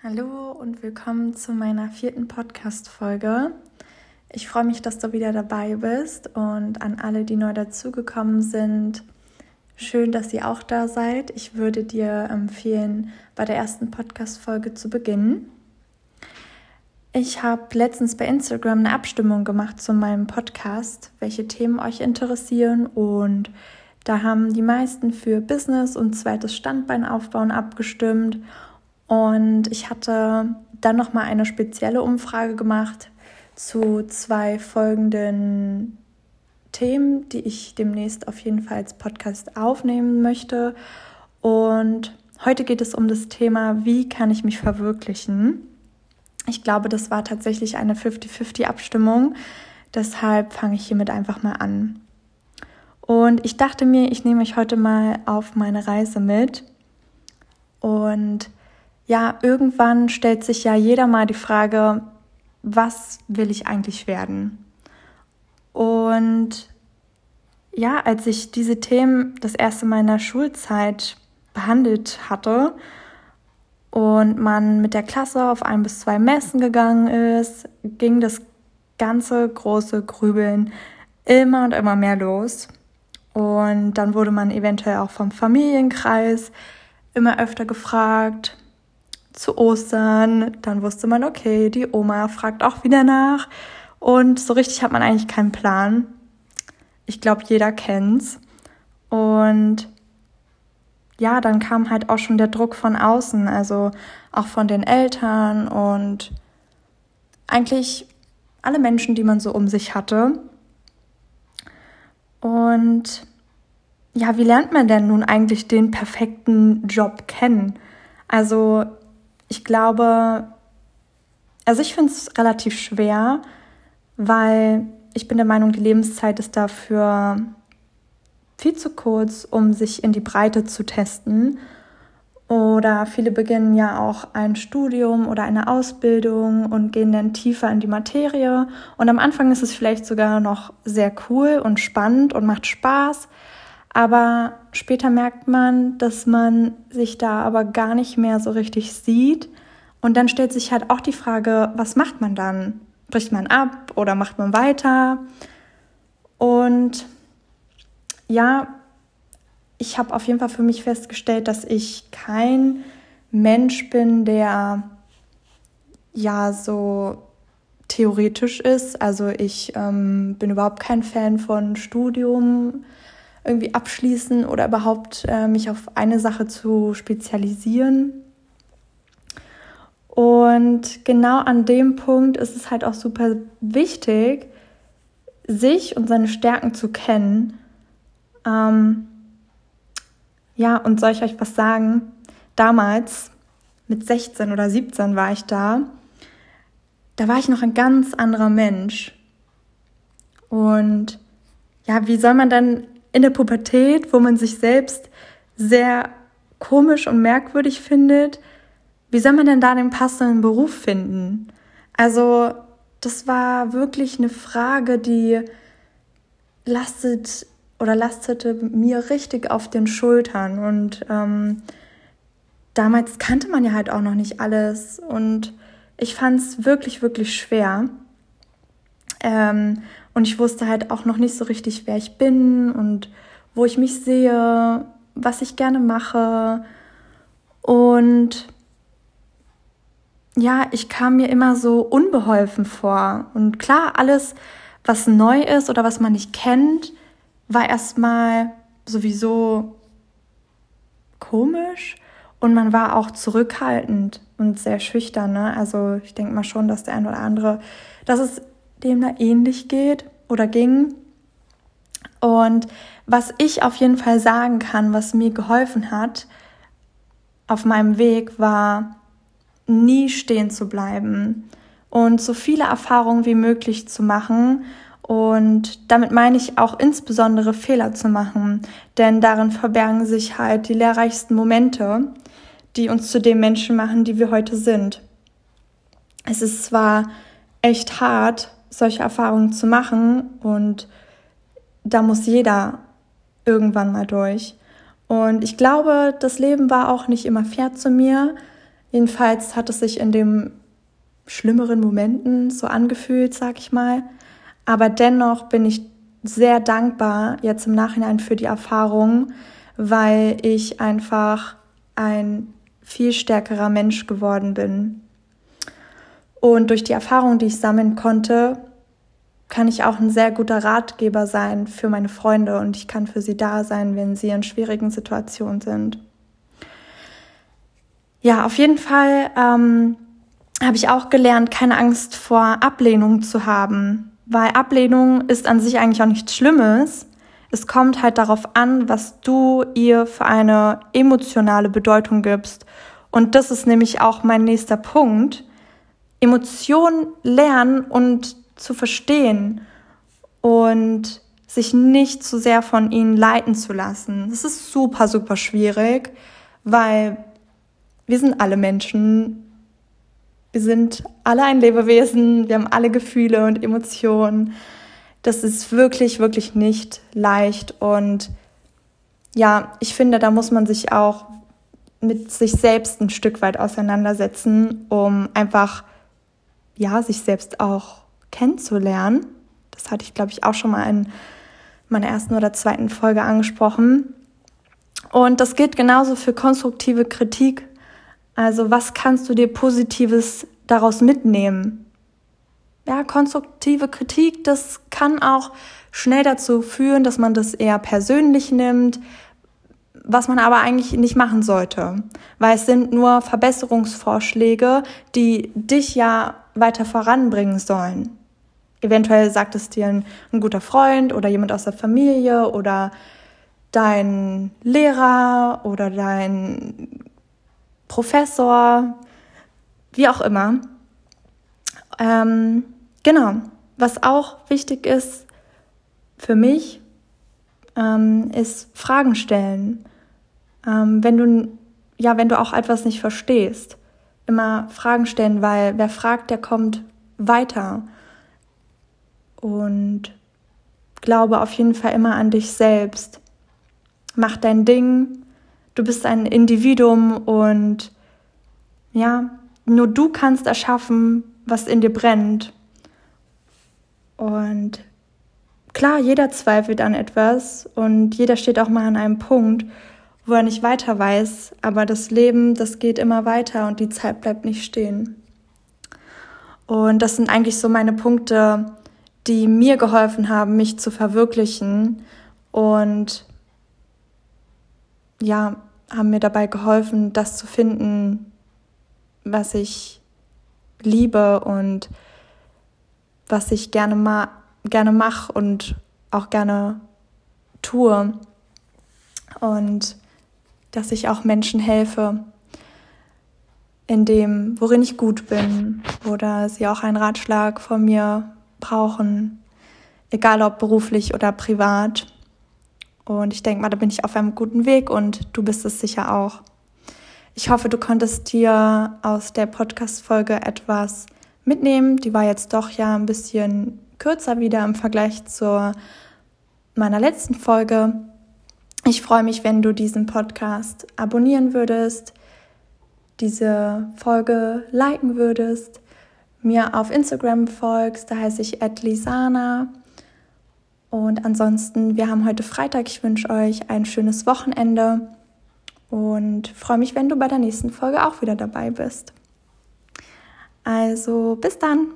Hallo und willkommen zu meiner vierten Podcast-Folge. Ich freue mich, dass du wieder dabei bist und an alle, die neu dazugekommen sind. Schön, dass ihr auch da seid. Ich würde dir empfehlen, bei der ersten Podcast-Folge zu beginnen. Ich habe letztens bei Instagram eine Abstimmung gemacht zu meinem Podcast, welche Themen euch interessieren und da haben die meisten für Business und zweites Standbein aufbauen abgestimmt und ich hatte dann noch mal eine spezielle Umfrage gemacht zu zwei folgenden Themen, die ich demnächst auf jeden Fall als Podcast aufnehmen möchte. Und heute geht es um das Thema, wie kann ich mich verwirklichen? Ich glaube, das war tatsächlich eine 50-50-Abstimmung. Deshalb fange ich hiermit einfach mal an. Und ich dachte mir, ich nehme euch heute mal auf meine Reise mit. Und ja, irgendwann stellt sich ja jeder mal die Frage, was will ich eigentlich werden? Und ja, als ich diese Themen das erste Mal in der Schulzeit behandelt hatte und man mit der Klasse auf ein bis zwei Messen gegangen ist, ging das ganze große Grübeln immer und immer mehr los. Und dann wurde man eventuell auch vom Familienkreis immer öfter gefragt, zu Ostern. Dann wusste man, okay, die Oma fragt auch wieder nach. Und so richtig hat man eigentlich keinen Plan. Ich glaube, jeder kennt's. Und ja, dann kam halt auch schon der Druck von außen, also auch von den Eltern und eigentlich alle Menschen, die man so um sich hatte. Und ja, wie lernt man denn nun eigentlich den perfekten Job kennen? Also ich glaube, also ich finde es relativ schwer, weil ich bin der Meinung, die Lebenszeit ist dafür viel zu kurz, um sich in die Breite zu testen. Oder viele beginnen ja auch ein Studium oder eine Ausbildung und gehen dann tiefer in die Materie. Und am Anfang ist es vielleicht sogar noch sehr cool und spannend und macht Spaß. Aber später merkt man, dass man sich da aber gar nicht mehr so richtig sieht. Und dann stellt sich halt auch die Frage, was macht man dann? Bricht man ab oder macht man weiter? Und ja, ich habe auf jeden Fall für mich festgestellt, dass ich kein Mensch bin, der ja so theoretisch ist. Also ich ähm, bin überhaupt kein Fan von Studium irgendwie abschließen oder überhaupt äh, mich auf eine Sache zu spezialisieren. Und genau an dem Punkt ist es halt auch super wichtig, sich und seine Stärken zu kennen. Ähm, ja, und soll ich euch was sagen? Damals, mit 16 oder 17 war ich da, da war ich noch ein ganz anderer Mensch. Und ja, wie soll man dann in der Pubertät, wo man sich selbst sehr komisch und merkwürdig findet, wie soll man denn da den passenden Beruf finden? Also, das war wirklich eine Frage, die lastet oder lastete mir richtig auf den Schultern. Und ähm, damals kannte man ja halt auch noch nicht alles. Und ich fand es wirklich, wirklich schwer. Ähm, und ich wusste halt auch noch nicht so richtig, wer ich bin und wo ich mich sehe, was ich gerne mache. Und ja, ich kam mir immer so unbeholfen vor. Und klar, alles, was neu ist oder was man nicht kennt, war erstmal sowieso komisch und man war auch zurückhaltend und sehr schüchtern. Ne? Also ich denke mal schon, dass der ein oder andere, dass es dem da ähnlich geht oder ging. Und was ich auf jeden Fall sagen kann, was mir geholfen hat auf meinem Weg, war nie stehen zu bleiben und so viele Erfahrungen wie möglich zu machen. Und damit meine ich auch insbesondere Fehler zu machen, denn darin verbergen sich halt die lehrreichsten Momente, die uns zu dem Menschen machen, die wir heute sind. Es ist zwar echt hart, solche Erfahrungen zu machen und da muss jeder irgendwann mal durch. Und ich glaube, das Leben war auch nicht immer fair zu mir. Jedenfalls hat es sich in den schlimmeren Momenten so angefühlt, sag ich mal. Aber dennoch bin ich sehr dankbar jetzt im Nachhinein für die Erfahrung, weil ich einfach ein viel stärkerer Mensch geworden bin. Und durch die Erfahrung, die ich sammeln konnte, kann ich auch ein sehr guter Ratgeber sein für meine Freunde und ich kann für sie da sein, wenn sie in schwierigen Situationen sind. Ja, auf jeden Fall ähm, habe ich auch gelernt, keine Angst vor Ablehnung zu haben, weil Ablehnung ist an sich eigentlich auch nichts Schlimmes. Es kommt halt darauf an, was du ihr für eine emotionale Bedeutung gibst. Und das ist nämlich auch mein nächster Punkt. Emotionen lernen und zu verstehen und sich nicht zu sehr von ihnen leiten zu lassen. Das ist super, super schwierig, weil wir sind alle Menschen. Wir sind alle ein Lebewesen. Wir haben alle Gefühle und Emotionen. Das ist wirklich, wirklich nicht leicht. Und ja, ich finde, da muss man sich auch mit sich selbst ein Stück weit auseinandersetzen, um einfach, ja, sich selbst auch kennenzulernen. Das hatte ich, glaube ich, auch schon mal in meiner ersten oder zweiten Folge angesprochen. Und das gilt genauso für konstruktive Kritik. Also was kannst du dir Positives daraus mitnehmen? Ja, konstruktive Kritik, das kann auch schnell dazu führen, dass man das eher persönlich nimmt, was man aber eigentlich nicht machen sollte, weil es sind nur Verbesserungsvorschläge, die dich ja weiter voranbringen sollen. Eventuell sagt es dir ein, ein guter Freund oder jemand aus der Familie oder dein Lehrer oder dein Professor, wie auch immer. Ähm, genau. Was auch wichtig ist für mich, ähm, ist Fragen stellen. Ähm, wenn du ja, wenn du auch etwas nicht verstehst, immer Fragen stellen, weil wer fragt, der kommt weiter und glaube auf jeden Fall immer an dich selbst. Mach dein Ding. Du bist ein Individuum und ja, nur du kannst erschaffen, was in dir brennt. Und klar, jeder zweifelt an etwas und jeder steht auch mal an einem Punkt, wo er nicht weiter weiß, aber das Leben, das geht immer weiter und die Zeit bleibt nicht stehen. Und das sind eigentlich so meine Punkte, die mir geholfen haben, mich zu verwirklichen und ja, haben mir dabei geholfen, das zu finden, was ich liebe und was ich gerne, ma gerne mache und auch gerne tue. Und dass ich auch Menschen helfe in dem, worin ich gut bin oder sie auch einen Ratschlag von mir brauchen, egal ob beruflich oder privat. Und ich denke mal, da bin ich auf einem guten Weg und du bist es sicher auch. Ich hoffe, du konntest dir aus der Podcast-Folge etwas mitnehmen. Die war jetzt doch ja ein bisschen kürzer wieder im Vergleich zu meiner letzten Folge. Ich freue mich, wenn du diesen Podcast abonnieren würdest, diese Folge liken würdest mir auf Instagram folgst, da heiße ich Lisana. Und ansonsten, wir haben heute Freitag. Ich wünsche euch ein schönes Wochenende und freue mich, wenn du bei der nächsten Folge auch wieder dabei bist. Also bis dann.